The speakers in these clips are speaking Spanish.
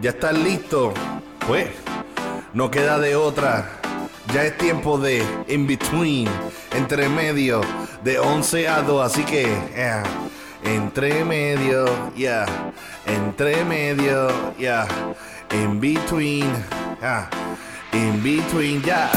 ¿Ya estás listo? Pues, no queda de otra. Ya es tiempo de in between, entre medio, de 11 a 2. Así que, yeah, entre medio, ya, entre medio, ya, in between, yeah, in between, ya.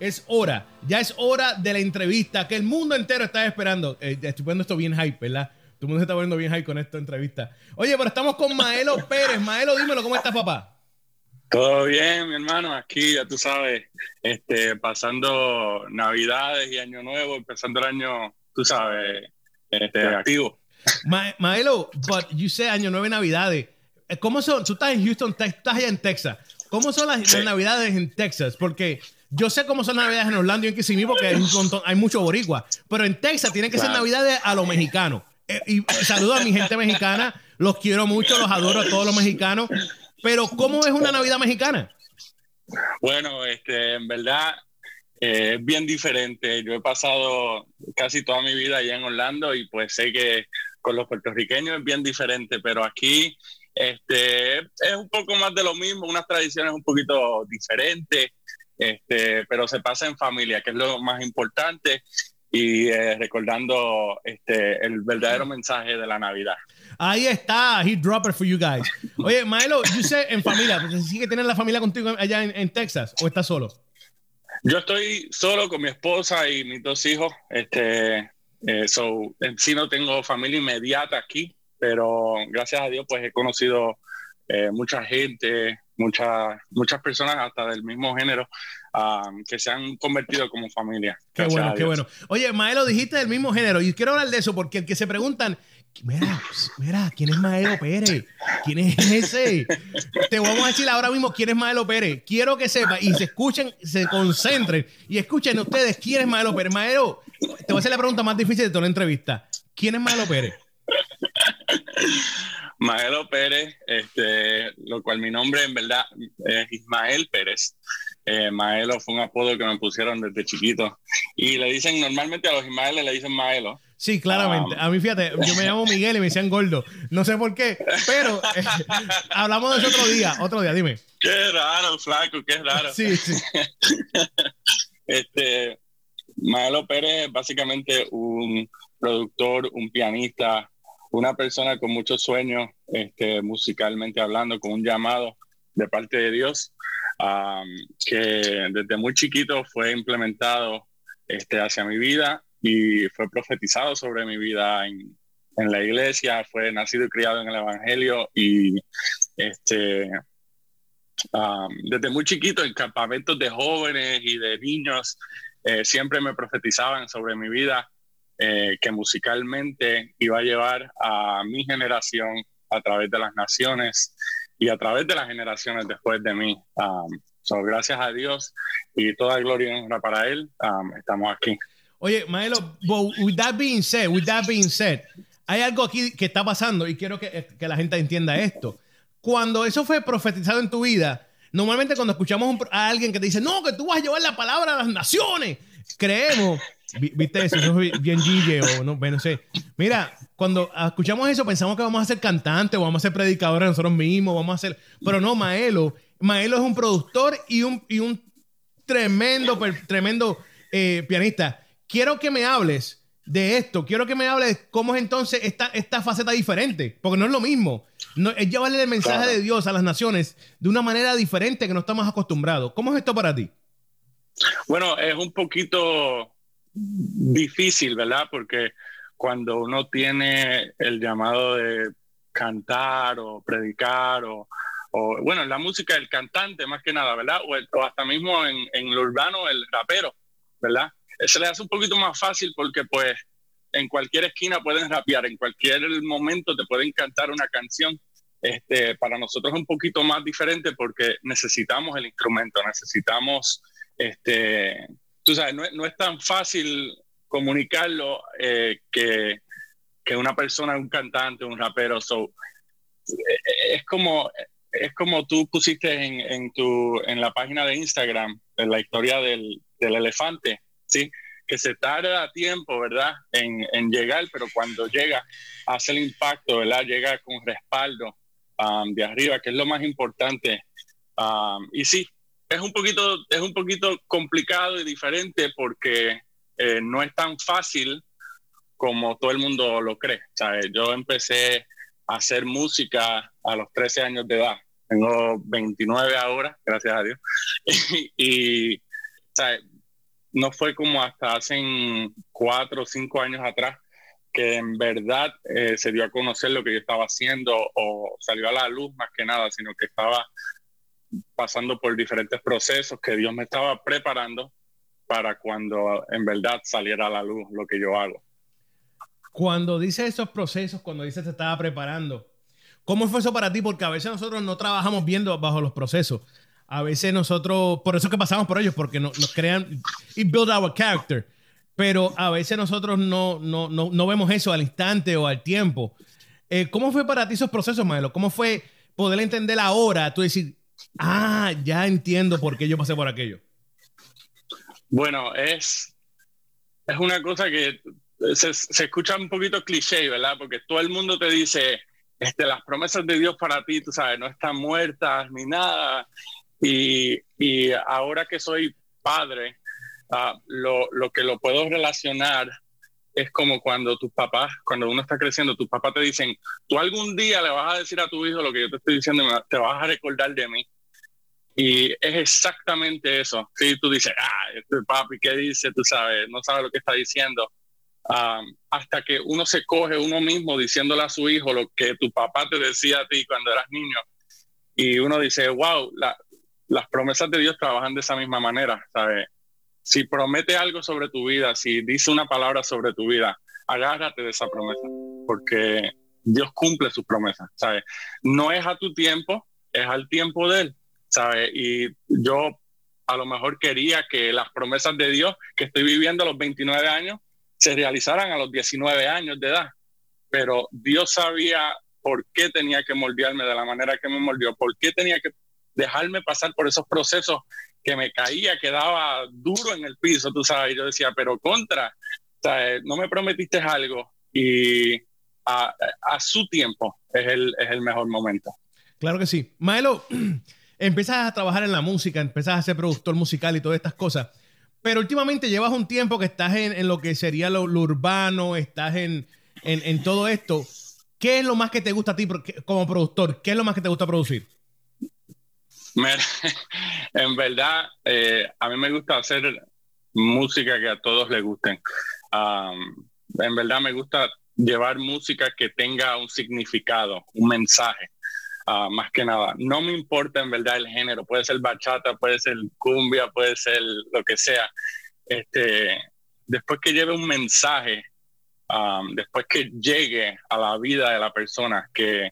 Es hora, ya es hora de la entrevista que el mundo entero está esperando. Eh, estoy poniendo esto bien hype, ¿verdad? Todo el mundo se está poniendo bien hype con esta entrevista. Oye, pero estamos con Maelo Pérez. Maelo, dímelo, ¿cómo estás, papá? Todo bien, mi hermano, aquí ya tú sabes, este, pasando Navidades y Año Nuevo, empezando el año, tú sabes, este, activo. Maelo, but you say Año Nuevo y Navidades. Eh, ¿Cómo son? Tú estás en Houston, estás allá en Texas. ¿Cómo son las, las Navidades en Texas? Porque yo sé cómo son navidades en Orlando y en Kissimmee porque hay, hay mucho boricua. Pero en Texas tienen que ser navidades a los mexicanos. Eh, y saludo a mi gente mexicana. Los quiero mucho, los adoro a todos los mexicanos. Pero ¿cómo es una Navidad mexicana? Bueno, este, en verdad eh, es bien diferente. Yo he pasado casi toda mi vida allá en Orlando y pues sé que con los puertorriqueños es bien diferente, pero aquí este, es un poco más de lo mismo, unas tradiciones un poquito diferentes este, pero se pasa en familia, que es lo más importante, y eh, recordando este, el verdadero mensaje de la Navidad. Ahí está, Heat Dropper for you guys. Oye, Maelo, you say en familia, ¿sí que tienes la familia contigo allá en, Texas o estás solo? Yo estoy solo con mi esposa y mis dos hijos. Este, eh, so, en sí no tengo familia inmediata aquí, pero gracias a Dios pues he conocido eh, mucha gente, muchas, muchas personas hasta del mismo género um, que se han convertido como familia. Qué bueno, qué bueno. Oye, Maelo, dijiste del mismo género y quiero hablar de eso porque el que se preguntan, mira, mira, ¿quién es Maelo Pérez? ¿Quién es ese? Te vamos a decir ahora mismo quién es Maelo Pérez. Quiero que sepa y se escuchen, se concentren y escuchen ustedes quién es Maelo Pérez. Maelo, te voy a hacer la pregunta más difícil de toda la entrevista. ¿Quién es Maelo Pérez? Maelo Pérez, este, lo cual mi nombre en verdad es Ismael Pérez. Eh, Maelo fue un apodo que me pusieron desde chiquito. Y le dicen, normalmente a los Ismaeles le dicen Maelo. Sí, claramente. Ah, a mí, fíjate, yo me llamo Miguel y me decían gordo. No sé por qué, pero eh, hablamos de eso otro día. Otro día, dime. Qué raro, flaco, qué raro. Sí, sí. este, Maelo Pérez es básicamente un productor, un pianista, una persona con muchos sueños, este, musicalmente hablando, con un llamado de parte de Dios, que desde muy chiquito fue implementado este, hacia mi vida y fue profetizado sobre mi vida en, la iglesia, fue nacido y criado en el Evangelio y este, desde muy chiquito en campamentos de jóvenes y de niños eh, siempre me profetizaban sobre mi vida eh, que musicalmente iba a llevar a mi generación a través de las naciones y a través de las generaciones después de mí. Um, gracias a Dios y toda gloria y para Él, um, estamos aquí. Oye, Maelo, with that being said, with that being said, hay algo aquí que está pasando y quiero que, que la gente entienda esto. Cuando eso fue profetizado en tu vida, normalmente cuando escuchamos a alguien que te dice, no, que tú vas a llevar la palabra a las naciones, creemos ¿Viste eso? Eso es bien Gille o no, no sé. Mira, cuando escuchamos eso pensamos que vamos a ser cantantes o vamos a ser predicadores nosotros mismos, vamos a ser... Pero no, Maelo. Maelo es un productor y un, y un tremendo, tremendo eh, pianista. Quiero que me hables de esto. Quiero que me hables cómo es entonces esta, esta faceta diferente. Porque no es lo mismo. No, es llevarle el mensaje de Dios a las naciones de una manera diferente que no estamos acostumbrados. ¿Cómo es esto para ti? Bueno, es un poquito difícil, ¿verdad? Porque cuando uno tiene el llamado de cantar o predicar o, o bueno, la música del cantante más que nada, ¿verdad? O, hasta mismo en, en, lo urbano el rapero, ¿verdad? Se le hace un poquito más fácil porque pues en cualquier esquina pueden rapear, en cualquier momento te pueden cantar una canción. Este, para nosotros es un poquito más diferente porque necesitamos el instrumento, necesitamos este, tú sabes, no, es tan fácil comunicarlo eh, que que una persona, un cantante, un rapero. So, eh, es como es como tú pusiste en, en, tu, en la página de Instagram, en la historia del, del elefante, ¿sí? que se tarda tiempo, ¿verdad?, en, en, llegar, pero cuando llega, hace el impacto, ¿verdad?, llega con respaldo um, de arriba, que es lo más importante. Um, y sí, es un, poquito, es un poquito complicado y diferente porque eh, no es tan fácil como todo el mundo lo cree. ¿sabes? Yo empecé a hacer música a los 13 años de edad. Tengo 29 ahora, gracias a Dios. y, ¿sabes? no fue como hasta hace cuatro o cinco años atrás que en verdad eh, se dio a conocer lo que yo estaba haciendo o salió a la luz más que nada, sino que estaba pasando por diferentes procesos que Dios me estaba preparando para cuando en verdad saliera a la luz lo que yo hago. Cuando dice esos procesos, cuando dice se estaba preparando, ¿cómo fue eso para ti? Porque a veces nosotros no trabajamos viendo bajo los procesos a veces nosotros, por eso que pasamos por ellos, porque nos, crean y build our character. Pero a veces nosotros no, no, no, no vemos eso al instante o al tiempo. Eh, ¿Cómo fue para ti esos procesos, Maelo? ¿Cómo fue poder entender ahora? Tú decir, ah, ya entiendo por qué yo pasé por aquello. Bueno, es, es una cosa que se, escucha un poquito cliché, ¿verdad? Porque todo el mundo te dice, este, las promesas de Dios para ti, tú sabes, no están muertas ni nada. Y, y ahora que soy padre, uh, lo, lo, que lo puedo relacionar es como cuando tus papás, cuando uno está creciendo, tus papás te dicen, tú algún día le vas a decir a tu hijo lo que yo te estoy diciendo, te vas a recordar de mí. Y es exactamente eso. Si tú dices, ah, este papi, ¿qué dice? Tú sabes, no sabes lo que está diciendo. Um, hasta que uno se coge uno mismo diciéndole a su hijo lo que tu papá te decía a ti cuando eras niño. Y uno dice, wow, la, las promesas de Dios trabajan de esa misma manera, ¿sabes? Si promete algo sobre tu vida, si dice una palabra sobre tu vida, agárrate de esa promesa, porque Dios cumple sus promesas, ¿sabes? No es a tu tiempo, es al tiempo de Él, ¿sabes? Y yo a lo mejor quería que las promesas de Dios que estoy viviendo a los 29 años se realizaran a los 19 años de edad, pero Dios sabía por qué tenía que moldearme de la manera que me moldeó, por qué tenía que dejarme pasar por esos procesos que me caía, quedaba duro en el piso, tú sabes, yo decía, pero contra, no me prometiste algo y a, su tiempo es el, es el mejor momento. Claro que sí. Maelo, empiezas a trabajar en la música, empiezas a ser productor musical y todas estas cosas, pero últimamente llevas un tiempo que estás en, lo que sería lo, urbano, estás en, en, en todo esto. ¿Qué es lo más que te gusta a ti como productor? ¿Qué es lo más que te gusta producir? en verdad, eh, a mí me gusta hacer música que a todos les gusten. en verdad me gusta llevar música que tenga un significado, un mensaje, ah, más que nada. No me importa en verdad el género, puede ser bachata, puede ser cumbia, puede ser lo que sea. Este, después que lleve un mensaje, después que llegue a la vida de la persona, que,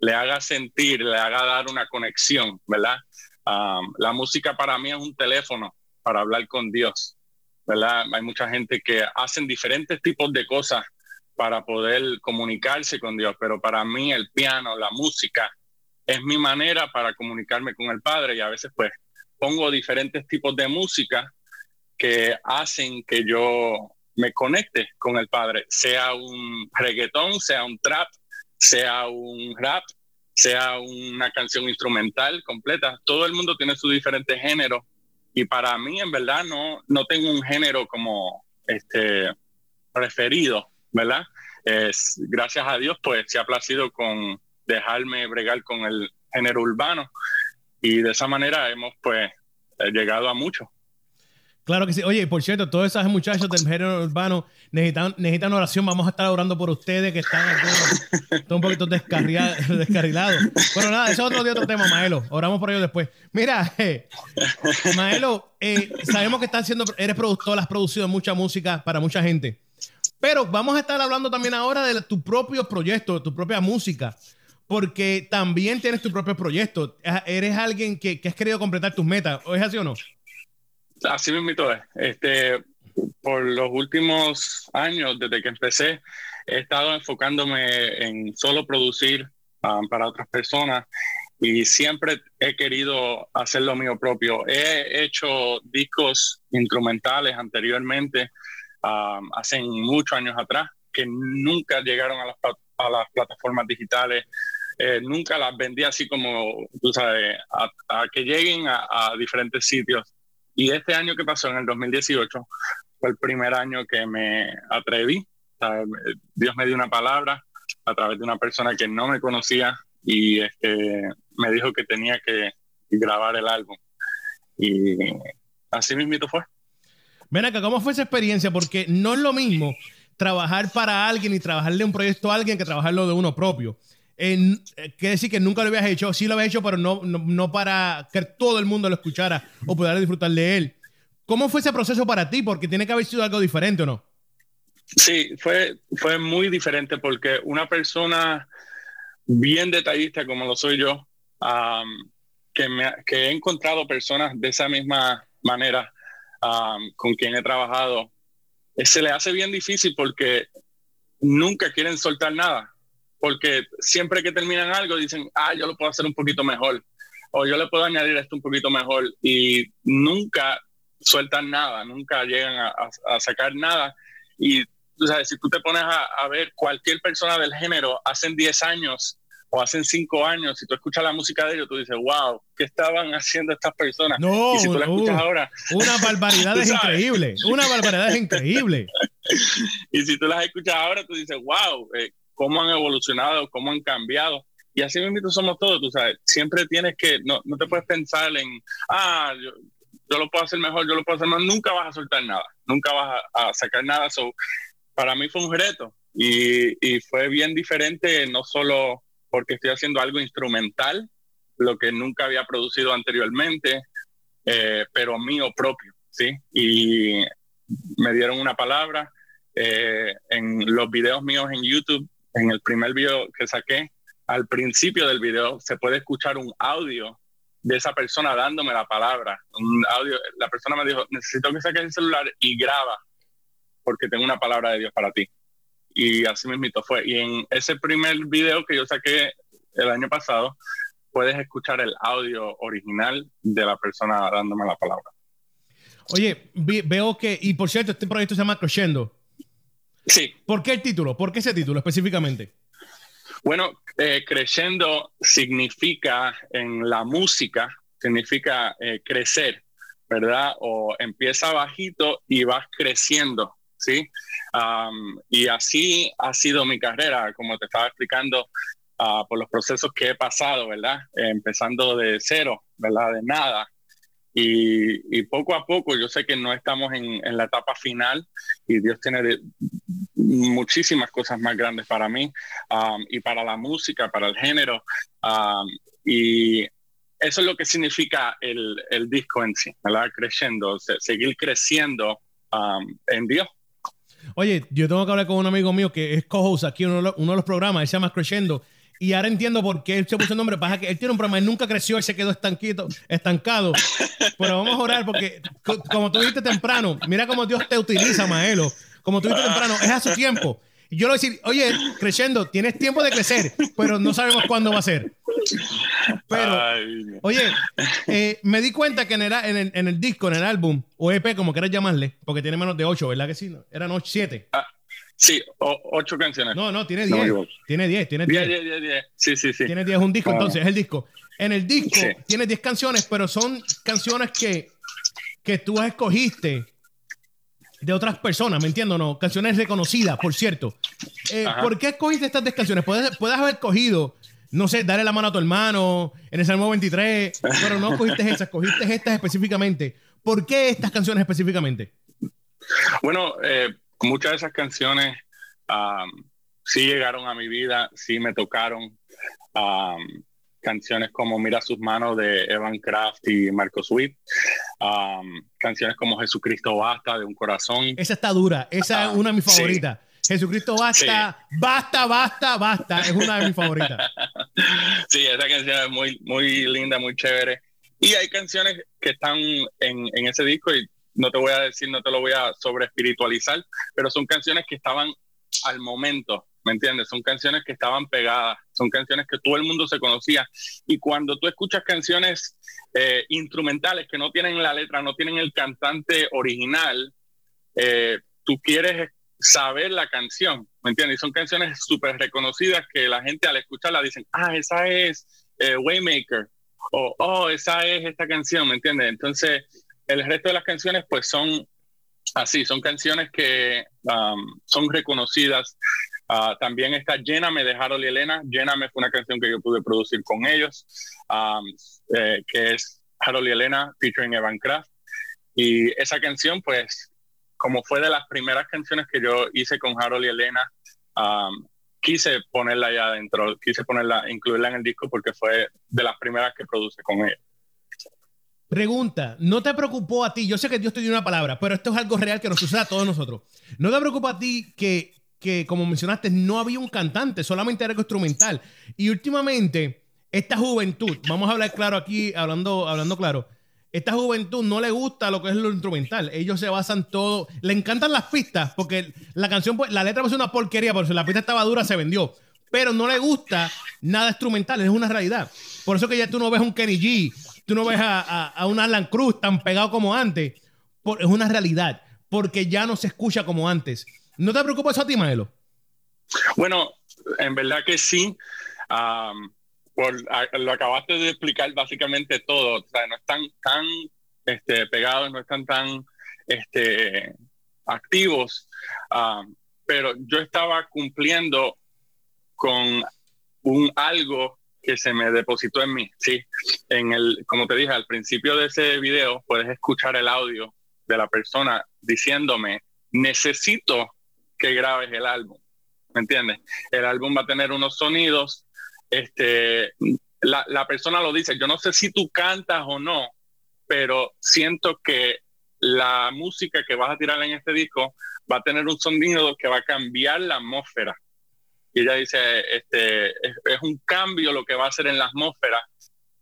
le haga sentir, le haga dar una conexión, ¿verdad? la música para mí es un teléfono para hablar con Dios, ¿verdad? Hay mucha gente que hacen diferentes tipos de cosas para poder comunicarse con Dios, pero para mí el piano, la música, es mi manera para comunicarme con el Padre y a veces pues pongo diferentes tipos de música que hacen que yo me conecte con el Padre, sea un reggaetón, sea un trap, sea un rap, sea una canción instrumental completa. Todo el mundo tiene su diferente género y para mí en verdad no, no tengo un género como este preferido, ¿verdad? Es, gracias a Dios pues se ha placido con dejarme bregar con el género urbano y de esa manera hemos pues llegado a mucho. Claro que sí. Oye, por cierto, todos esos muchachos del género urbano necesitan, oración. Vamos a estar orando por ustedes que están un poquito descarrilados. Bueno, nada, eso es otro, otro tema, Maelo. Oramos por ellos después. Mira, eh, Maelo, eh, sabemos que estás haciendo, eres productor, has producido mucha música para mucha gente. Pero vamos a estar hablando también ahora de tu propio proyecto, tu propia música. Porque también tienes tu propio proyecto. Eres alguien que, que has querido completar tus metas. ¿O es así o no? Así mismo es. Este, por los últimos años, desde que empecé, he estado enfocándome en solo producir um, para otras personas y siempre he querido hacer lo mío propio. He hecho discos instrumentales anteriormente, um, hace muchos años atrás, que nunca llegaron a las, a las plataformas digitales. Eh, nunca las vendí así como, tú sabes, a, que lleguen a, diferentes sitios. Y este año que pasó, en el 2018, fue el primer año que me atreví. Dios me dio una palabra a través de una persona que no me conocía y este, me dijo que tenía que grabar el álbum. Y así mismito fue. Ven acá, ¿cómo fue esa experiencia? Porque no es lo mismo trabajar para alguien y trabajarle un proyecto a alguien que trabajarlo de uno propio. Eh, quiere decir que nunca lo habías hecho, sí lo habías hecho, pero no, no, para que todo el mundo lo escuchara o pudiera disfrutar de él. ¿Cómo fue ese proceso para ti? Porque tiene que haber sido algo diferente, ¿o no? Sí, fue, fue muy diferente porque una persona bien detallista como lo soy yo, que, me, que he encontrado personas de esa misma manera con quien he trabajado, eh, se le hace bien difícil porque nunca quieren soltar nada. Porque siempre que terminan algo dicen, ah, yo lo puedo hacer un poquito mejor. O yo le puedo añadir esto un poquito mejor. Y nunca sueltan nada, nunca llegan a, sacar nada. Y tú sabes, si tú te pones a, a, ver cualquier persona del género, hacen 10 años o hacen cinco años, si tú escuchas la música de ellos, tú dices, wow, ¿qué estaban haciendo estas personas? No, y si tú la escuchas uh, ahora. Una barbaridad es increíble. Una barbaridad es increíble. y si tú las escuchas ahora, tú dices, wow, eh, cómo han evolucionado, cómo han cambiado. Y así mismo somos todos, tú sabes. Siempre tienes que, no, no te puedes pensar en, ah, yo, yo, lo puedo hacer mejor, yo lo puedo hacer mejor. Nunca vas a soltar nada, nunca vas a, sacar nada. So, para mí fue un reto y, y fue bien diferente, no solo porque estoy haciendo algo instrumental, lo que nunca había producido anteriormente, eh, pero mío propio, ¿sí? Y me dieron una palabra eh, en los videos míos en YouTube, en el primer video que saqué, al principio del video se puede escuchar un audio de esa persona dándome la palabra, un audio, la persona me dijo, necesito que saques el celular y graba, porque tengo una palabra de Dios para ti y así mismo fue. Y en ese primer video que yo saqué el año pasado, puedes escuchar el audio original de la persona dándome la palabra. Oye, veo que, y por cierto, este proyecto se llama Crescendo. Sí. ¿Por qué el título? ¿Por qué ese título específicamente? Bueno, eh, Crescendo significa en la música, significa eh, crecer, ¿verdad? O empieza bajito y vas creciendo, ¿sí? y así ha sido mi carrera, como te estaba explicando, ah, por los procesos que he pasado, ¿verdad? empezando de cero, ¿verdad? De nada. Y, poco a poco, yo sé que no estamos en, la etapa final y Dios tiene muchísimas cosas más grandes para mí y para la música, para el género. y eso es lo que significa el, disco en sí, ¿verdad? Creciendo, seguir creciendo en Dios. Oye, yo tengo que hablar con un amigo mío que es co-host aquí en uno, de los programas, él se llama Crescendo. Y ahora entiendo por qué él se puso el nombre. Pasa que él tiene un problema, él nunca creció, él se quedó estanquito, estancado. Pero vamos a orar porque, como tú dijiste temprano, mira cómo Dios te utiliza, Maelo. Como tú dijiste temprano, es a su tiempo. Y yo le voy a decir, oye, creciendo, tienes tiempo de crecer, pero no sabemos cuándo va a ser. Pero, oye, eh, me di cuenta que en el, en, el, disco, en el álbum, o EP, como quieras llamarle, porque tiene menos de ocho, ¿verdad que sí? Eran ocho, siete. Ah, sí, ocho canciones. No, no, tiene diez. tiene diez, tiene diez. Diez, diez, diez, Sí, sí, sí. Tiene diez, un disco, ah. entonces, es el disco. En el disco tiene diez canciones, pero son canciones que, que tú escogiste de otras personas, ¿me entiendo? No, canciones reconocidas, por cierto. Eh, ¿Por qué escogiste estas 10 canciones? Puedes, puedes haber cogido, no sé, darle la mano a tu hermano en el Salmo 23, pero no cogiste esas, escogiste estas específicamente. ¿Por qué estas canciones específicamente? Bueno, eh, muchas de esas canciones sí llegaron a mi vida, sí me tocaron canciones como Mira sus manos de Evan Kraft y Marco Sweet, canciones como Jesucristo basta de un corazón. Esa está dura, esa es una de mis favoritas. Jesucristo basta, basta, basta, basta, es una de mis favoritas. Sí, esa canción es muy, muy linda, muy chévere. Y hay canciones que están en, en ese disco y no te voy a decir, no te lo voy a sobre espiritualizar, pero son canciones que estaban al momento, ¿me entiendes? Son canciones que estaban pegadas, son canciones que todo el mundo se conocía. Y cuando tú escuchas canciones eh, instrumentales que no tienen la letra, no tienen el cantante original, eh, tú quieres saber la canción, ¿me entiendes? Y son canciones súper reconocidas que la gente al escucharla dicen, ah, esa es eh, Waymaker, o oh, esa es esta canción, ¿me entiendes? Entonces, el resto de las canciones pues son así, son canciones que um, son reconocidas. Uh, también está Lléname de Harold y Elena. Lléname fue una canción que yo pude producir con ellos, um, eh, que es Harold y Elena featuring Evan Kraft. Y esa canción, pues, como fue de las primeras canciones que yo hice con Harold y Elena, um, quise ponerla ya adentro, quise ponerla, incluirla en el disco porque fue de las primeras que produce con ellos. Pregunta, ¿no te preocupó a ti? Yo sé que Dios te dio una palabra, pero esto es algo real que nos sucede a todos nosotros. ¿No te preocupa a ti que, que como mencionaste, no había un cantante, solamente era algo instrumental? Y últimamente, esta juventud, vamos a hablar claro aquí, hablando, hablando claro, esta juventud no le gusta lo que es lo instrumental. Ellos se basan todo, le encantan las pistas, porque la canción, pues, la letra es una porquería, porque si la pista estaba dura, se vendió. Pero no le gusta nada instrumental, es una realidad. Por eso que ya tú no ves un Kenny G tú no ves a, un Alan Cruz tan pegado como antes. es una realidad, porque ya no se escucha como antes. ¿No te preocupa eso a ti, Maelo? Bueno, en verdad que sí. por, lo acabaste de explicar básicamente todo. O sea, no están tan este, pegados, no están tan este, activos. pero yo estaba cumpliendo con un algo que se me depositó en mí. Sí, en el, como te dije, al principio de ese video puedes escuchar el audio de la persona diciéndome, necesito que grabes el álbum. ¿Me entiendes? El álbum va a tener unos sonidos. Este, la, la persona lo dice, yo no sé si tú cantas o no, pero siento que la música que vas a tirar en este disco va a tener un sonido que va a cambiar la atmósfera y ella dice, este, es, un cambio lo que va a hacer en la atmósfera.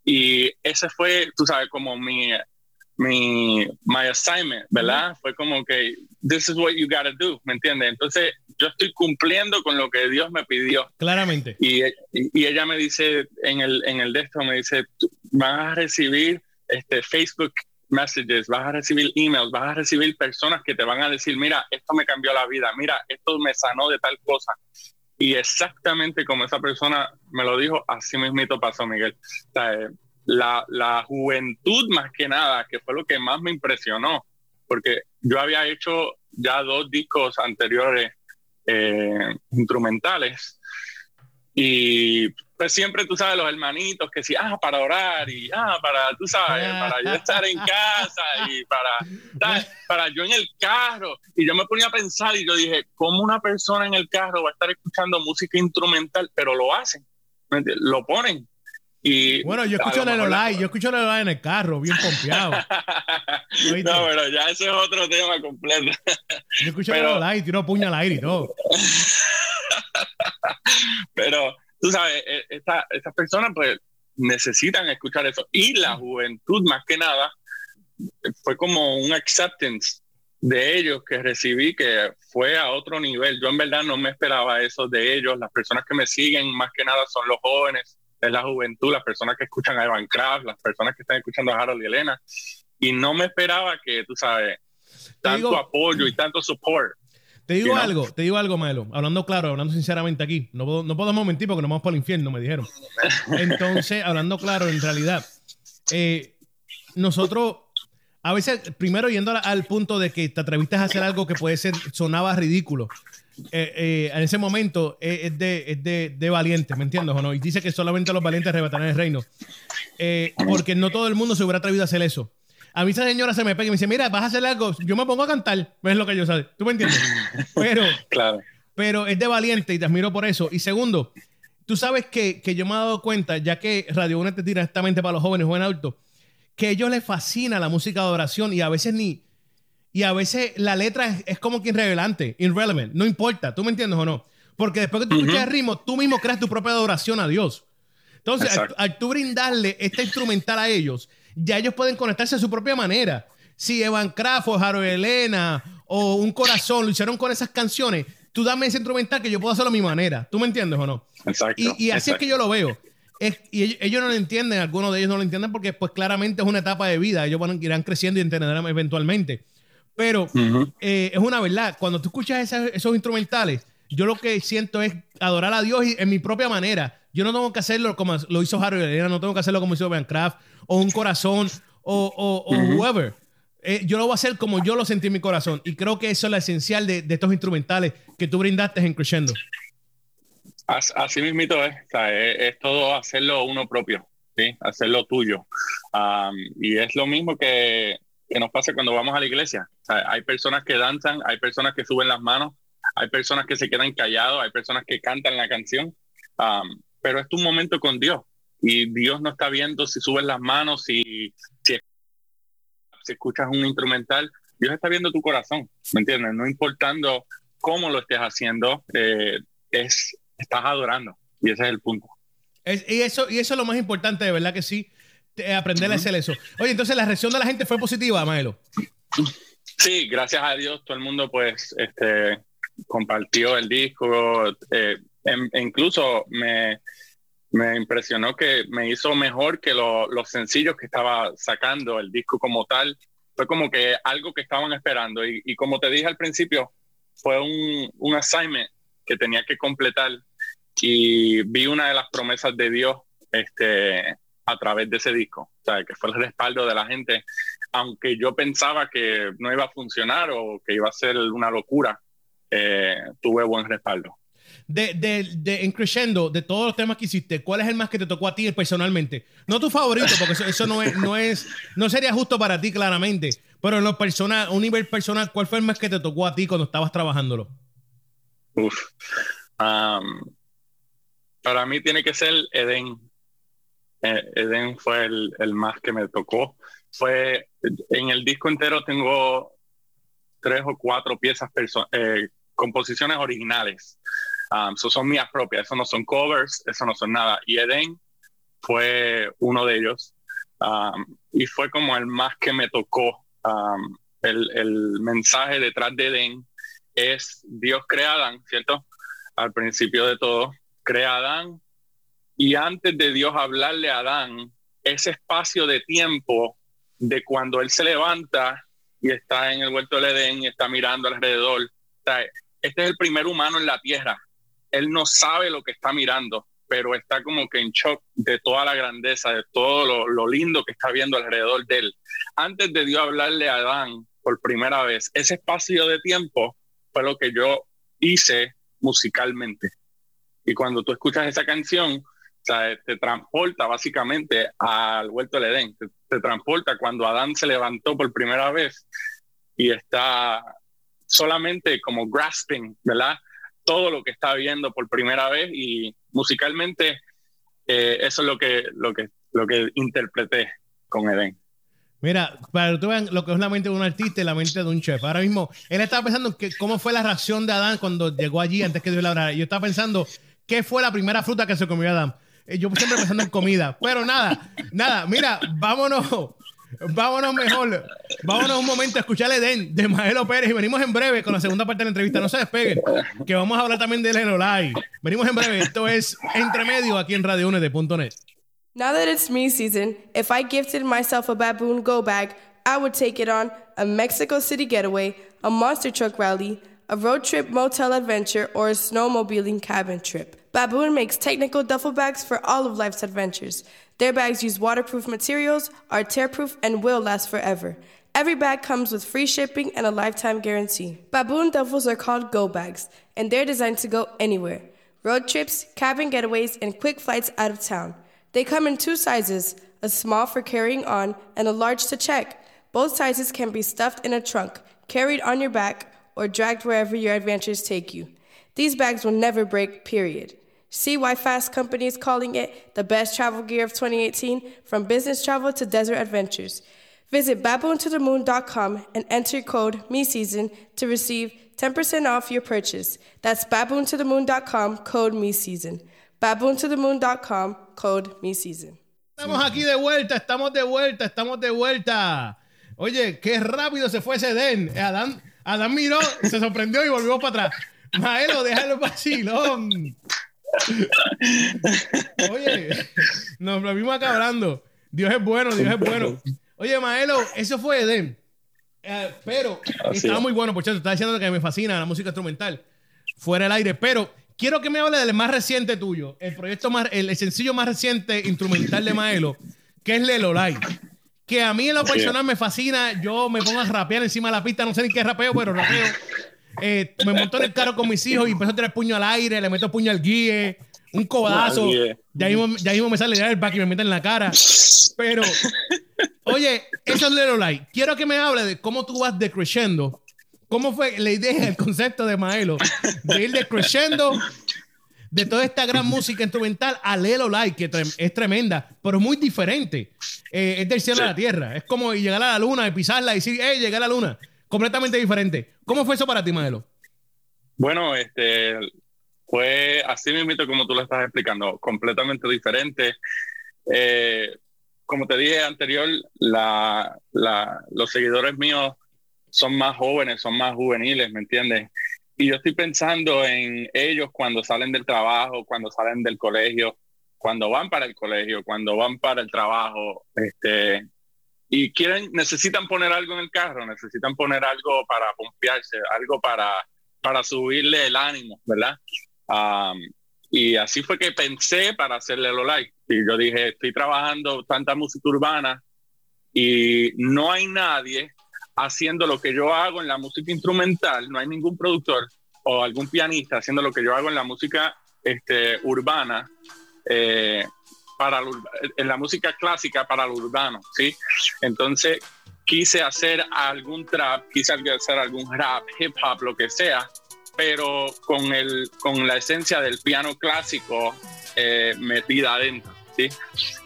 Y ese fue, tú sabes, como mi, mi my assignment, ¿verdad? Fue como que, this is what you gotta do, ¿me entiendes? Entonces, yo estoy cumpliendo con lo que Dios me pidió. Claramente. Y, y, ella me dice, en el, en el de esto, me dice, vas a recibir este, Facebook messages, vas a recibir emails, vas a recibir personas que te van a decir, mira, esto me cambió la vida, mira, esto me sanó de tal cosa. Y exactamente como esa persona me lo dijo, así mismito pasó, Miguel. Eh, la, la, juventud más que nada, que fue lo que más me impresionó, porque yo había hecho ya dos discos anteriores eh, instrumentales y pues siempre tú sabes, los hermanitos que sí, ah, para orar y ah, para, tú sabes, para yo estar en casa y para, para yo en el carro. Y yo me ponía a pensar y yo dije, ¿cómo una persona en el carro va a estar escuchando música instrumental? Pero lo hacen, lo ponen. Y bueno, yo escucho el live, yo escucho el live en el carro, bien confiado. no, pero ya ese es otro tema completo. yo escucho el live, tiro puñal al aire y todo. Pero tú sabes, e, estas personas pues necesitan escuchar eso. Y la juventud, más que nada, fue como un acceptance de ellos que recibí que fue a otro nivel. Yo en verdad no me esperaba eso de ellos. Las personas que me siguen más que nada son los jóvenes, es la juventud, las personas que escuchan a Evan Kraft, las personas que están escuchando a Harold y Elena. Y no me esperaba que, tú sabes, tanto apoyo y tanto support. Te digo algo, te digo algo, Melo. Hablando claro, hablando sinceramente aquí. No, no podemos mentir porque nos vamos para el infierno, me dijeron. Entonces, hablando claro, en realidad, eh, nosotros, a veces, primero yendo al, punto de que te atreviste a hacer algo que puede ser, sonaba ridículo. Eh, eh, en ese momento es, de, es de, de, valiente, ¿me entiendes o no? Y dice que solamente los valientes arrebatarán el reino. porque no todo el mundo se hubiera atrevido a hacer eso. A mí esa señora se me pega y me dice, mira, vas a hacer algo, yo me pongo a cantar, es lo que yo sé, ¿tú me entiendes? Pero, claro. pero es de valiente y te admiro por eso. Y segundo, tú sabes que, que yo me he dado cuenta, ya que Radio Una te directamente para los jóvenes, jóvenes adultos, que a ellos les fascina la música de oración y a veces ni, y a veces la letra es, como que irrelevante, irrelevant, no importa, ¿tú me entiendes o no? Porque después que tú escuchas el ritmo, tú mismo creas tu propia adoración a Dios. Entonces, al, al, tú brindarle este instrumental a ellos, ya ellos pueden conectarse a su propia manera. si Evan Craft o Jaro Elena o Un Corazón lo hicieron con esas canciones, tú dame ese instrumental que yo puedo hacerlo a mi manera. ¿Tú me entiendes o no? Exacto. Y, así es que yo lo veo. y ellos, no lo entienden, algunos de ellos no lo entienden porque pues claramente es una etapa de vida. Ellos van, irán creciendo y entenderán eventualmente. Pero eh, es una verdad, cuando tú escuchas esos instrumentales, yo lo que siento es adorar a Dios en mi propia manera. Yo no tengo que hacerlo como lo hizo Harry no tengo que hacerlo como hizo Ben Craft o Un Corazón o, o, whoever. Eh, yo lo voy a hacer como yo lo sentí en mi corazón. Y creo que eso es lo esencial de, estos instrumentales que tú brindaste en Crescendo. Así mismito es. es, todo hacerlo uno propio, ¿sí? hacerlo tuyo. y es lo mismo que, que, nos pasa cuando vamos a la iglesia. hay personas que danzan, hay personas que suben las manos, hay personas que se quedan callados, hay personas que cantan la canción, pero es tu momento con Dios. Y Dios no está viendo si subes las manos, si, si si escuchas un instrumental, Dios está viendo tu corazón, ¿me entiendes? No importando cómo lo estés haciendo, eh, es, estás adorando. Y ese es el punto. y, eso, y eso es lo más importante, de verdad que sí, aprender a hacer eso. Oye, entonces la reacción de la gente fue positiva, Maelo. Sí, gracias a Dios, todo el mundo pues este, compartió el disco. Eh, e incluso me, me impresionó que me hizo mejor que los sencillos que estaba sacando, el disco como tal. Fue como que algo que estaban esperando. Y, como te dije al principio, fue un, un, assignment que tenía que completar. Y vi una de las promesas de Dios este, a través de ese disco. O sea, que fue el respaldo de la gente. Aunque yo pensaba que no iba a funcionar o que iba a ser una locura, eh, tuve buen respaldo de, de, de en Crescendo, de todos los temas que hiciste, ¿cuál es el más que te tocó a ti personalmente? No tu favorito, porque eso, no, es, no es, no sería justo para ti claramente, pero en lo personal, un nivel personal, ¿cuál fue el más que te tocó a ti cuando estabas trabajándolo? Uf. para mí tiene que ser Eden. Eh, Eden fue el, el, más que me tocó. Fue en el disco entero tengo tres o cuatro piezas, eh, composiciones originales. Um, eso son mías propias, eso no son covers, eso no son nada. Y Eden fue uno de ellos. Um, y fue como el más que me tocó. Um, el, el, mensaje detrás de Eden es Dios crea a Adán, ¿cierto? Al principio de todo, crea a Adán. Y antes de Dios hablarle a Adán, ese espacio de tiempo de cuando él se levanta y está en el huerto del Edén y está mirando alrededor. este es el primer humano en la tierra él no sabe lo que está mirando, pero está como que en shock de toda la grandeza, de todo lo, lindo que está viendo alrededor de él. Antes de Dios hablarle a Adán por primera vez, ese espacio de tiempo fue lo que yo hice musicalmente. Y cuando tú escuchas esa canción, te transporta básicamente al huerto del Edén, te, te transporta cuando Adán se levantó por primera vez y está solamente como grasping, ¿verdad? Todo lo que está viendo por primera vez y musicalmente eh, eso es lo que, lo, que, lo que interpreté con Eden. Mira, para que vean lo que es la mente de un artista y la mente de un chef. Ahora mismo, él estaba pensando que cómo fue la reacción de Adán cuando llegó allí antes que Dios la hablara. Yo estaba pensando qué fue la primera fruta que se comió Adán. Eh, yo siempre pensando en comida. Pero nada, nada, mira, vámonos Vámonos mejor. Vámonos un momento a escuchar Edén de Maelo Pérez y venimos en breve con la segunda parte de la entrevista. No se despeguen, que vamos a hablar también de Live. Venimos en breve. Esto es Entre Medio aquí en RadioUnete.net. Now that it's me season, if I gifted myself a baboon go bag, I would take it on a Mexico City getaway, a monster truck rally, a road trip motel adventure, or a snowmobiling cabin trip. Baboon makes technical duffel bags for all of life's adventures. Their bags use waterproof materials, are tearproof, and will last forever. Every bag comes with free shipping and a lifetime guarantee. Baboon duffels are called Go Bags, and they're designed to go anywhere road trips, cabin getaways, and quick flights out of town. They come in two sizes a small for carrying on and a large to check. Both sizes can be stuffed in a trunk, carried on your back, or dragged wherever your adventures take you. These bags will never break, period. See why Fast Company is calling it the best travel gear of 2018 from business travel to desert adventures. Visit baboontothemoon.com and enter code MeSeason to receive 10% off your purchase. That's baboontothemoon.com, code MeSeason. Baboontothemoon.com, code MeSeason. Estamos aquí de vuelta, estamos de vuelta, estamos de vuelta. Oye, qué rápido se fue ese Den. Adán, Adán miró, se sorprendió y volvió para atrás. Maelo, déjalo vacilón. Oye, nos volvimos acá hablando. Dios es bueno, Dios es bueno. Oye, Maelo, eso fue Eden. Eh, pero estaba muy bueno, por cierto. Estaba diciendo que me fascina la música instrumental. Fuera del aire. Pero quiero que me hable del más reciente tuyo. El proyecto más, el, sencillo más reciente instrumental de Maelo, que es Lelo Live. Que a mí en lo personal me fascina. Yo me pongo a rapear encima de la pista. No sé ni qué rapeo, pero rapeo. Eh, me monto en el carro con mis hijos y empiezo a tirar puño al aire, le meto puño al guía, un codazo. Ya mismo, ya mismo me sale el back y me meten en la cara. Pero, oye, eso es Little Light. Quiero que me hable de cómo tú vas decreciendo. ¿Cómo fue la idea, el concepto de Maelo? De ir decreciendo de toda esta gran música instrumental a Lelo Light, que es tremenda, pero muy diferente. Eh, es del cielo a la tierra. Es como llegar a la luna, y pisarla y decir, hey, llegué a la luna completamente diferente. ¿Cómo fue eso para ti, Maelo? Bueno, este fue así mismo como tú lo estás explicando, completamente diferente. Eh, como te dije anterior, los seguidores míos son más jóvenes, son más juveniles, ¿me entiendes? Y yo estoy pensando en ellos cuando salen del trabajo, cuando salen del colegio, cuando van para el colegio, cuando van para el trabajo, este, y quieren, necesitan poner algo en el carro, necesitan poner algo para pompearse, algo para, para subirle el ánimo, ¿verdad? y así fue que pensé para hacerle lo like. Y yo dije, estoy trabajando tanta música urbana y no hay nadie haciendo lo que yo hago en la música instrumental, no hay ningún productor o algún pianista haciendo lo que yo hago en la música este, urbana. Eh, para en la música clásica para el urbano, ¿sí? Entonces quise hacer algún trap, quise hacer algún rap, hip hop, lo que sea, pero con, el, con la esencia del piano clásico eh, metida adentro. ¿sí?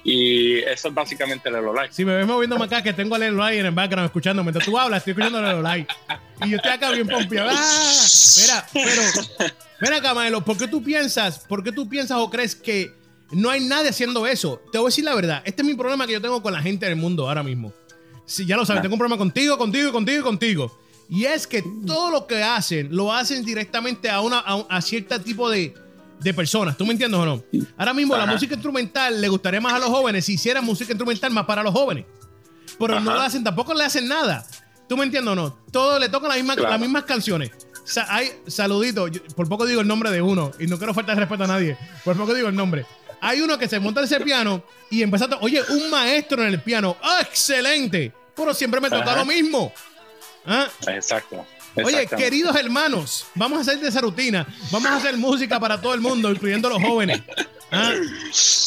Y eso es básicamente el Like. Si me ves moviendo acá, que tengo el Like en el background escuchando, mientras tú hablas, estoy escuchando el Like. Y yo estoy acá bien pompeado. ¡Ah! Mira, pero, mira Camelo, ¿por qué tú piensas, por qué tú piensas o crees que no hay nadie haciendo eso. Te voy a decir la verdad. Este es mi problema que yo tengo con la gente del mundo ahora mismo. Si ya lo sabes, tengo un problema contigo, contigo, contigo y contigo. Y es que todo lo que hacen, lo hacen directamente a, una, a, cierto tipo de, personas. ¿Tú me entiendes o no? Ahora mismo la música instrumental le gustaría más a los jóvenes si hicieran música instrumental más para los jóvenes. Pero no lo hacen, tampoco le hacen nada. ¿Tú me entiendes o no? Todo le tocan las mismas canciones. hay saluditos, por poco digo el nombre de uno y no quiero faltar respeto a nadie. Por poco digo el nombre. Hay uno que se monta en ese piano y empieza a. Oye, un maestro en el piano. ¡Ah, excelente! Pero siempre me toca lo mismo. ¿Ah? Exacto. Oye, queridos hermanos, vamos a hacer de esa rutina. Vamos a hacer música para todo el mundo, incluyendo los jóvenes. ¿Ah?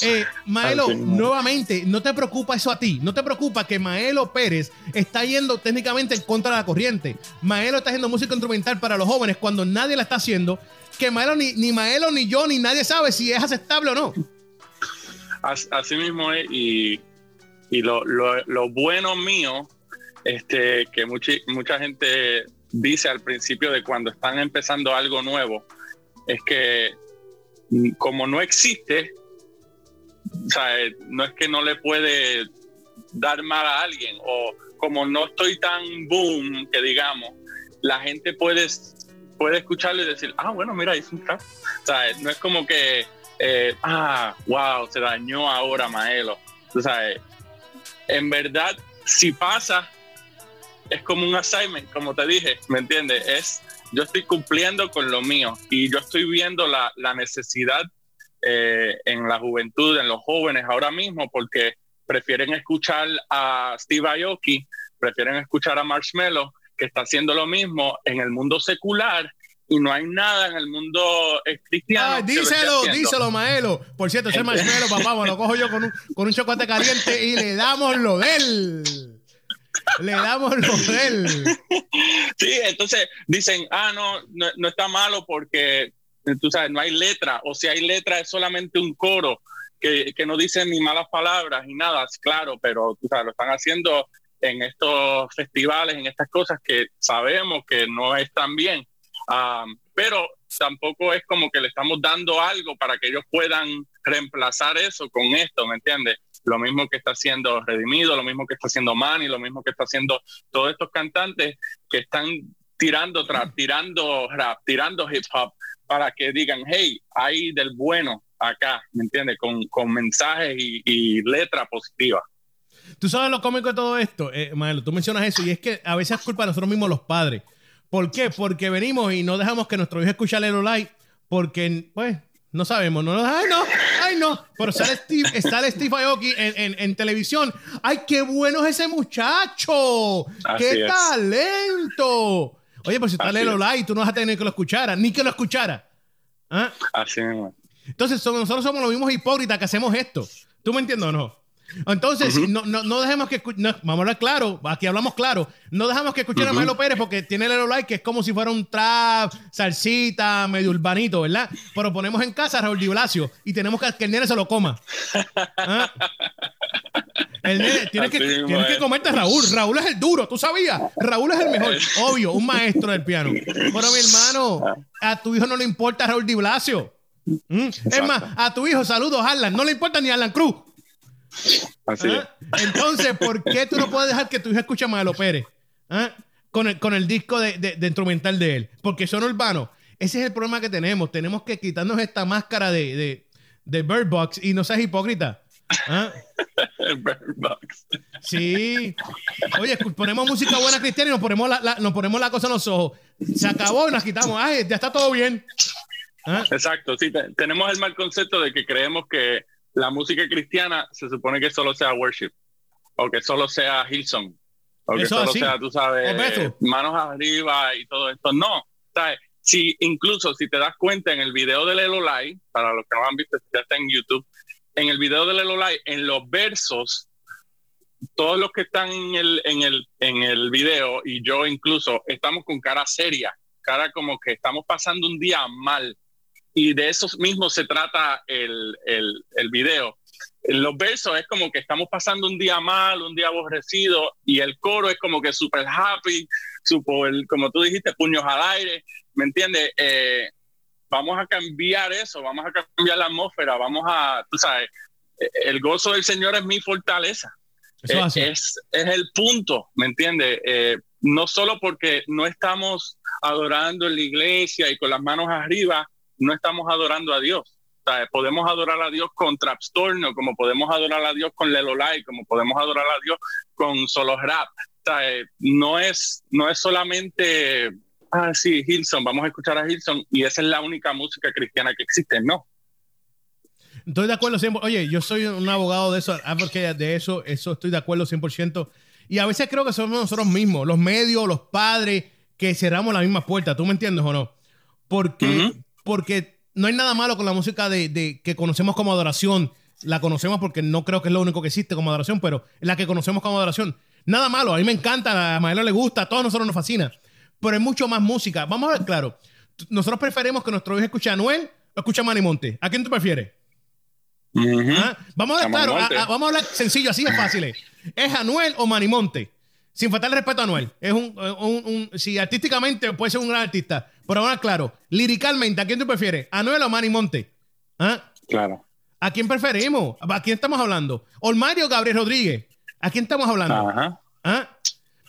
Eh, Maelo, nuevamente, no te preocupa eso a ti. No te preocupa que Maelo Pérez está yendo técnicamente en contra de la corriente. Maelo está haciendo música instrumental para los jóvenes cuando nadie la está haciendo. Que Maelo, ni, ni Maelo, ni yo, ni nadie sabe si es aceptable o no. Así mismo es, y, lo, bueno mío, este, que mucha, mucha gente dice al principio de cuando están empezando algo nuevo, es que como no existe, no es que no le puede dar mal a alguien, o como no estoy tan boom, que digamos, la gente puede, puede escucharlo y decir, ah, bueno, mira, hizo un trap. no es como que eh, ah, wow, se dañó ahora Maelo. Tú sabes, en verdad, si pasa, es como un assignment, como te dije, ¿me entiendes? Es, yo estoy cumpliendo con lo mío y yo estoy viendo la, la necesidad eh, en la juventud, en los jóvenes ahora mismo, porque prefieren escuchar a Steve Aoki, prefieren escuchar a Marshmello, que está haciendo lo mismo en el mundo secular y no hay nada en el mundo cristiano. díselo, díselo, Maelo. Por cierto, ese Maelo, papá, me lo cojo yo con un, con un chocolate caliente y le damos lo de él. Le damos lo de él. Sí, entonces dicen, ah, no, no, está malo porque, tú sabes, no hay letra, o si hay letra es solamente un coro que, que no dice ni malas palabras ni nada, claro, pero tú sabes, lo están haciendo en estos festivales, en estas cosas que sabemos que no están bien pero tampoco es como que le estamos dando algo para que ellos puedan reemplazar eso con esto, ¿me entiendes? lo mismo que está haciendo Redimido, lo mismo que está haciendo Manny, lo mismo que está haciendo todos estos cantantes que están tirando trap, tirando rap, tirando hip hop para que digan, hey, hay del bueno acá, ¿me entiendes? Con, con mensajes y, y letra positiva. Tú sabes lo cómico de todo esto, eh, tú mencionas eso y es que a veces es culpa de nosotros mismos los padres. ¿Por qué? Porque venimos y no dejamos que nuestro hijo escuche Lelo Light porque, pues, no sabemos. No, ay, no, ay, no. Pero sale Steve, sale Steve Aoki en, en, en, televisión. ¡Ay, qué bueno es ese muchacho! Así ¡Qué es. talento! Oye, pues si está Lelo es. Light, tú no vas a tener que lo escuchara, ni que lo escuchara. ¿Ah? Así mismo. Entonces, somos- nosotros somos los mismos hipócritas que hacemos esto. ¿Tú me entiendes o no? Entonces, no, no, no dejemos que no, vamos a hablar claro, aquí hablamos claro. No dejamos que escuchen a Melo Pérez porque tiene el Light que es como si fuera un trap, salsita, medio urbanito, ¿verdad? Pero ponemos en casa a Raúl Di Blasio y tenemos que que el nene se lo coma. ¿Ah? El nene, tienes que, tienes que comerte a Raúl. Raúl es el duro, ¿tú sabías? Raúl es el mejor. Obvio, un maestro del piano. Pero mi hermano, a tu hijo no le importa Raúl Di Blasio. ¿Mm? Es más, a tu hijo, saludos, Arlan. No le importa ni Alan Cruz. Así ¿Ah? es. Entonces, ¿por qué tú no puedes dejar que tu hijo escuche a Maelo Pérez? ¿Ah? Con, el, con el disco de, de- de instrumental de él. Porque son urbanos. Ese es el problema que tenemos. Tenemos que quitarnos esta máscara de, de, de Bird Box y no seas hipócrita. ¿Ah? Bird Box. Sí. Oye, ponemos música buena cristiana y nos ponemos la, la- nos ponemos la cosa en los ojos. Se acabó y nos quitamos. Ay, ya está todo bien. ¿Ah? Exacto, sí, te- tenemos el mal concepto de que creemos que la música cristiana se supone que solo sea worship, o que solo sea Hillsong, o que Eso solo así. sea, tú sabes, manos arriba y todo esto. No, ¿sabes? Si, incluso si te das cuenta en el video de Lelo Live, para los que no han visto, ya está en YouTube, en el video de Lelo Live, en los versos, todos los que están en el, en el, en el video, y yo incluso, estamos con cara seria, cara como que estamos pasando un día mal. Y de eso mismo se trata el, el, el video. Los versos es como que estamos pasando un día mal, un día aborrecido, y el coro es como que súper happy, super, como tú dijiste, puños al aire, ¿me entiendes? Eh, vamos a cambiar eso, vamos a cambiar la atmósfera, vamos a, tú sabes, eh, el gozo del Señor es mi fortaleza. Eh, es así. es, es el punto, ¿me entiendes? Eh, no solo porque no estamos adorando en la iglesia y con las manos arriba, no estamos adorando a Dios. Podemos adorar a Dios con Trapstorno, como podemos adorar a Dios con Lelolai, como podemos adorar a Dios con Solo Rap. ¿sabes? No es, no es solamente, ah, sí, Hilson, vamos a escuchar a Hilson y esa es la única música cristiana que existe. No, Estoy de acuerdo siempre. Oye, yo soy un abogado de eso, advocate de eso, eso estoy de acuerdo 100%. Y a veces creo que somos nosotros mismos, los medios, los padres, que cerramos la misma puerta. ¿Tú me entiendes o no? Porque. Porque no hay nada malo con la música de, de- que conocemos como adoración. La conocemos porque no creo que es lo único que existe como adoración, pero la que conocemos como adoración. Nada malo, a mí me encanta, a Maelo le gusta, a todos nosotros nos fascina. Pero hay mucho más música. Vamos a ver, claro. Nosotros preferimos que nuestro hijo escuche a Anuel o escuche a Manny Monte. ¿A quién tú prefieres? ¿Ah? Vamos a A claro, a- vamos a hablar sencillo, así es fácil. ¿Es Anuel o Manimonte? Sin faltarle respeto a Anuel. Es un, un- un- si artísticamente puede ser un gran artista. Pero vamos a hablar claro, liricalmente, ¿a quién tú prefieres? ¿Anuel o Manimonte? ¿Ah? claro. ¿A quién preferimos? ¿A quién estamos hablando? ¿Olmario o Gabriel Rodríguez? ¿A quién estamos hablando? Ajá. ¿Ah?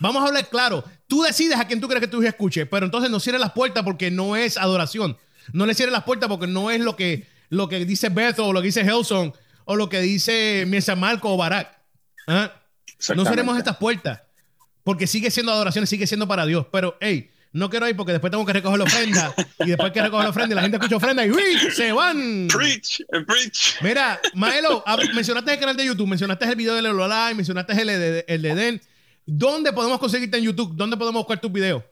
Vamos a hablar claro. Tú decides a quién tú crees que tu hijo escuche, pero entonces no cierres las puertas porque no es adoración. No le cierres las puertas porque no es lo que, lo que dice Beto o lo que dice Helson o lo que dice Miesa Marco o Barak. ¿Ah? No cerremos estas puertas porque sigue siendo adoración sigue siendo para Dios. Pero, hey, no quiero ir porque después tengo que recoger la ofrenda y después que recoger la ofrenda y la gente escucha ofrenda y ¡uy! se van. Preach, eh, preach. Mira, Maelo, mencionaste el canal de YouTube, mencionaste el video de Lelo Live, mencionaste el de, el de. ¿Dónde podemos conseguirte en YouTube? ¿Dónde podemos buscar tus videos?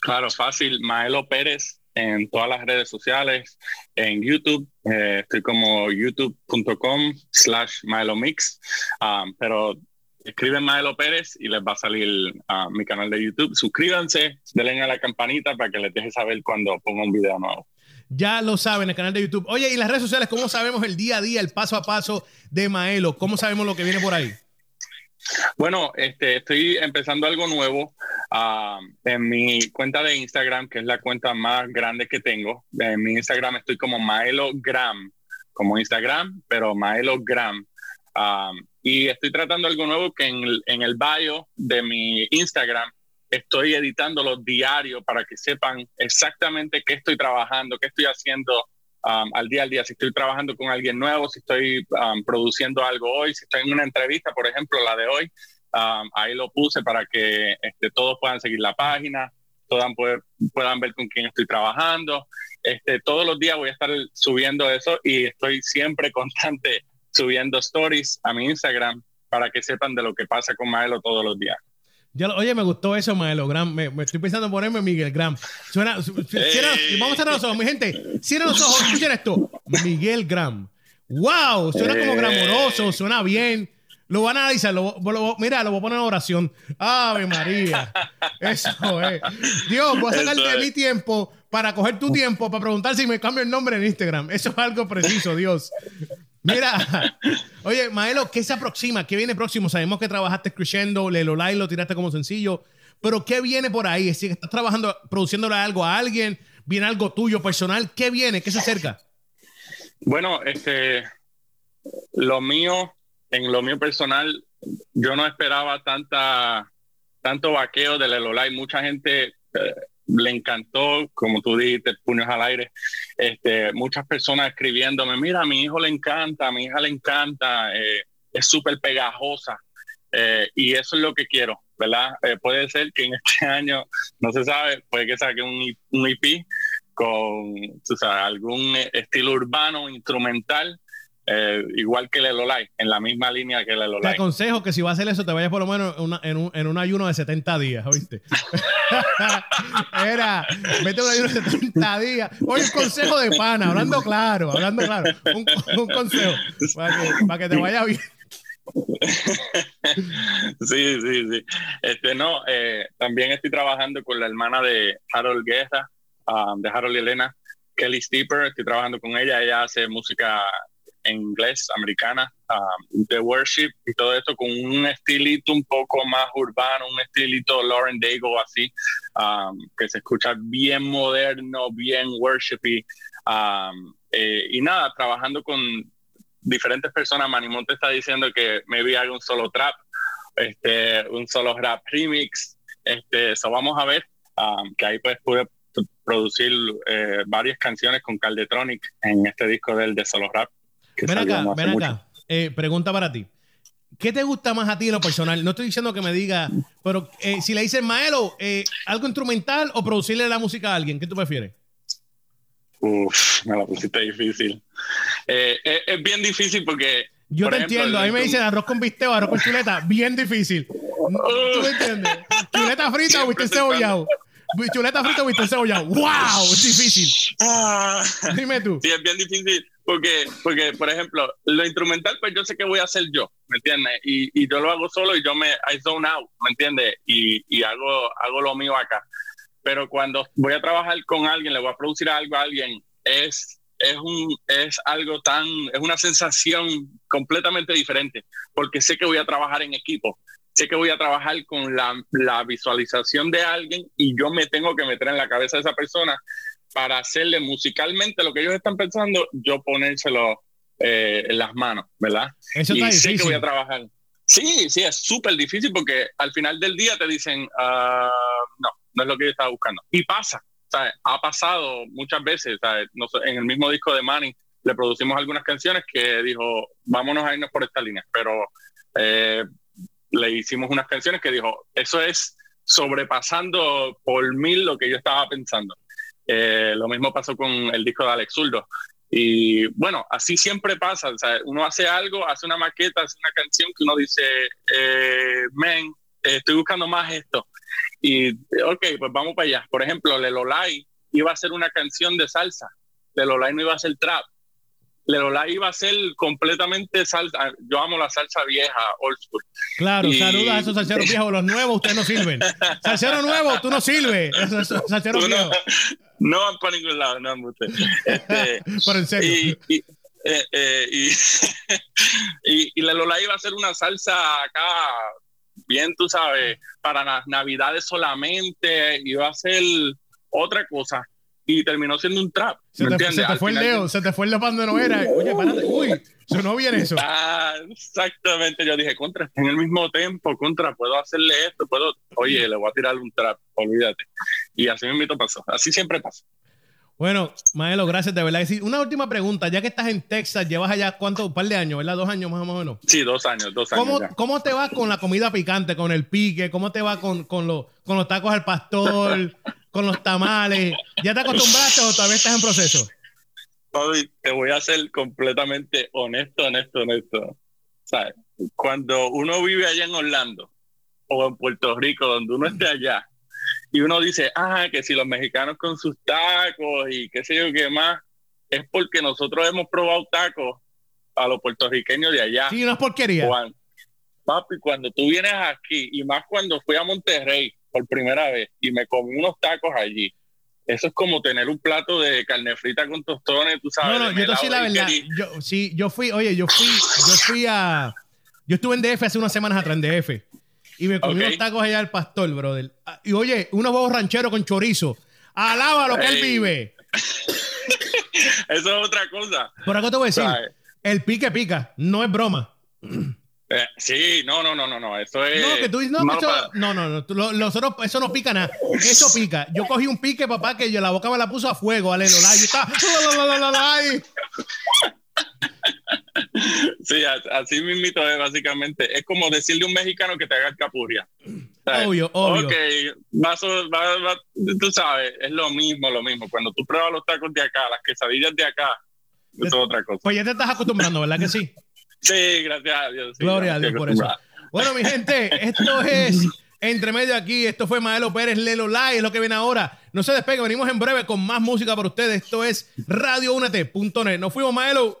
Claro, fácil. Maelo Pérez en todas las redes sociales, en YouTube. eh, estoy como youtube.com slash maelomix. Um, pero escriben Maelo Pérez y les va a salir a mi canal de YouTube. Suscríbanse, denle a la campanita para que les deje saber cuando ponga un video nuevo. Ya lo saben, el canal de YouTube. Oye, y las redes sociales, ¿cómo sabemos el día a día, el paso a paso de Maelo? ¿Cómo sabemos lo que viene por ahí? Bueno, este, estoy empezando algo nuevo ah, en mi cuenta de Instagram, que es la cuenta más grande que tengo. En mi Instagram estoy como Maelogram, como Instagram, pero Maelogram. Um, y estoy tratando algo nuevo que en el, en el bio de mi Instagram estoy editando los diarios para que sepan exactamente qué estoy trabajando, qué estoy haciendo um, al día al día, si estoy trabajando con alguien nuevo, si estoy um, produciendo algo hoy, si estoy en una entrevista, por ejemplo, la de hoy, um, ahí lo puse para que este, todos puedan seguir la página, puedan, poder, puedan ver con quién estoy trabajando. Este, todos los días voy a estar subiendo eso y estoy siempre constante subiendo stories a mi Instagram para que sepan de lo que pasa con Maelo todos los días. oye, me gustó eso, Maelo Gram. Me, estoy pensando en ponerme Miguel Gram. Suena, vamos a cerrar los ojos, mi gente. Cierren los ojos, escuchen esto. Miguel Gram. ¡Wow! Suena como gramoroso, suena bien. Lo van a analizar. mira, lo voy a poner en oración. ¡Ave María! Eso es. Dios, voy a sacar de mi tiempo para coger tu tiempo para preguntar si me cambio el nombre en Instagram. Eso es algo preciso, Dios. Mira, oye, Maelo, ¿qué se aproxima? ¿Qué viene próximo? Sabemos que trabajaste escuchando, Lelo Live lo tiraste como sencillo, pero ¿qué viene por ahí? Decir, ¿estás trabajando, produciéndole algo a alguien? ¿Viene algo tuyo personal? ¿Qué viene? ¿Qué se acerca? Bueno, este, lo mío, en lo mío personal, yo no esperaba tanta, tanto vaqueo de Lelo Live. Mucha gente eh, le encantó, como tú dijiste, puños al aire. Este, muchas personas escribiéndome, mira, a mi hijo le encanta, a mi hija le encanta, eh, es súper pegajosa. Eh, y eso es lo que quiero, ¿verdad? Eh, puede ser que en este año, no se sabe, puede que saque un, un con algún estilo urbano, instrumental, eh, igual que el Elolai, en la misma línea que el Elolai. Te aconsejo que si vas a hacer eso, te vayas por lo menos en, un, en un, ayuno de 70 días, ¿oíste? Era, vete un ayuno de 70 días. Oye, un consejo de pana, hablando claro, hablando claro. Un, un consejo para que, para que te vaya bien. sí, sí, sí. Este, no, eh, también estoy trabajando con la hermana de Harold Guerra, ah, de Harold y Elena, Kelly Steeper, estoy trabajando con ella, ella hace música en inglés, americana, um, de worship y todo esto con un estilito un poco más urbano, un estilito Lauren Daigle así, um, que se escucha bien moderno, bien worshipy. Um, eh, y nada, trabajando con diferentes personas, Manimonte está diciendo que maybe haga un solo trap, este, un solo rap remix, este, eso vamos a ver, que ahí pues pude producir eh, varias canciones con Caldetronic en este disco del de solo rap ven acá, ven acá. Eh, pregunta para ti. ¿Qué te gusta más a ti en lo personal? No estoy diciendo que me diga, pero eh, si le dices Maelo, eh, ¿algo instrumental o producirle la música a alguien? ¿Qué tú prefieres? Uf, me la pusiste difícil. es, bien difícil porque. Yo te entiendo. A mí me dicen arroz con bisteo, arroz con chuleta. Bien difícil. ¿Tú me entiendes? Chuleta frita o viste cebollado. Chuleta frita o viste cebollado. ¡Wow! Es difícil. Ah. Dime tú. Sí, es bien difícil porque, porque, por ejemplo, lo instrumental, pues yo sé que voy a hacer yo, ¿me entiendes? Y, y yo lo hago solo y yo me, I zone out, ¿me entiendes? Y, y hago, hago lo mío acá. Pero cuando voy a trabajar con alguien, le voy a producir algo a alguien, es, es, un, es algo tan, es una sensación completamente diferente, porque sé que voy a trabajar en equipo, sé que voy a trabajar con la, la visualización de alguien y yo me tengo que meter en la cabeza de esa persona para hacerle musicalmente lo que ellos están pensando, yo ponérselo eh, en las manos, ¿verdad? Eso y sé que voy a trabajar. Sí, sí, es súper difícil porque al final del día te dicen, ah, no, no es lo que yo estaba buscando. Y pasa, ¿sabes? Ha pasado muchas veces, ¿sabes? en el mismo disco de Manny le producimos algunas canciones que dijo, vámonos a irnos por esta línea, pero eh, le hicimos unas canciones que dijo, eso es sobrepasando por mil lo que yo estaba pensando. Eh, lo mismo pasó con el disco de Alex Zurdo. Y bueno, así siempre pasa. uno hace algo, hace una maqueta, hace una canción que uno dice, eh, men, estoy buscando más esto. Y, ok, pues vamos para allá. Por ejemplo, Lelolai iba a ser una canción de salsa. Lelolai no iba a ser trap. Lelolai iba a ser completamente salsa. Yo amo la salsa vieja, old school. Claro, saluda a esos salseros viejos. Los nuevos, ustedes no sirven. Salsero nuevo, tú no sirves. Salsero viejo. No van para ningún lado, no, usted. Este, Pero en serio. Y, y, eh, eh, y, la Lola iba a hacer una salsa acá, bien, tú sabes, para las navidades solamente, iba a hacer otra cosa y terminó siendo un trap. Se, te, se te, fue el Leo, se te fue el cuando no era. Oye, párate, uy, Sonó bien eso. Ah, exactamente. Yo dije, contra, está en el mismo tempo, contra, puedo hacerle esto, puedo. Oye, le voy a tirar un trap, olvídate. Y así mismo pasó. Así siempre pasa. Bueno, Maelo, gracias de verdad. Una última pregunta, ya que estás en Texas, llevas allá cuánto, un par de años, ¿verdad? Dos años más o menos. Sí, dos años, dos años. ¿Cómo, ya. ¿cómo te va con la comida picante, con el pique? ¿Cómo te va con, con, los, con los tacos al pastor, con los tamales? ¿Ya te acostumbraste o todavía estás en proceso? Bobby, te voy a ser completamente honesto, honesto, honesto. ¿Sabes? Cuando uno vive allá en Orlando o en Puerto Rico, donde uno esté allá, y uno dice, ah, que si los mexicanos con sus tacos y qué sé yo qué más, es porque nosotros hemos probado tacos a los puertorriqueños de allá. Sí, no es porquería. Juan, papi, cuando tú vienes aquí, y más cuando fui a Monterrey por primera vez y me comí unos tacos allí, eso es como tener un plato de carne frita con tostones, tú sabes. No, no, yo te la verdad. Yo, sí, yo fui, oye, yo fui, yo fui a. Yo estuve en DF hace unas semanas atrás en DF. Y me comí Ok. unos tacos allá al pastor, brother. Ah, Y oye, unos huevos rancheros con chorizo. Alaba lo que él Ey. vive. Eso es otra cosa. Por acá te voy a decir, el pique pica, no es broma. Eh, sí, no, no, no, no, no. Eso es. No, que tú dices, no, que eso, para- no, no, no, tú- lo- los otros- eso no pica nada. Eso pica. Yo cogí un pique, papá, que yo la boca me la puso a fuego, ale, lo la, yo estaba, Sí, así mismito es básicamente. Es como decirle a un mexicano que te haga capurria. ¿Sabes? Obvio, obvio. Ok, vas, a- va- va- tú sabes, es lo mismo, lo mismo. Cuando tú pruebas los tacos de acá, las quesadillas de acá, eso es otra cosa. Pues ya te estás acostumbrando, ¿verdad que sí? Sí, gracias a Dios. sí, Gloria a Dios por eso. Bueno, mi gente, esto es entre medio aquí. Esto fue Maelo Pérez Lelo Live, es lo que viene ahora. No se despegue, venimos en breve con más música para ustedes. Esto es radioúnete.net. Nos fuimos, Maelo.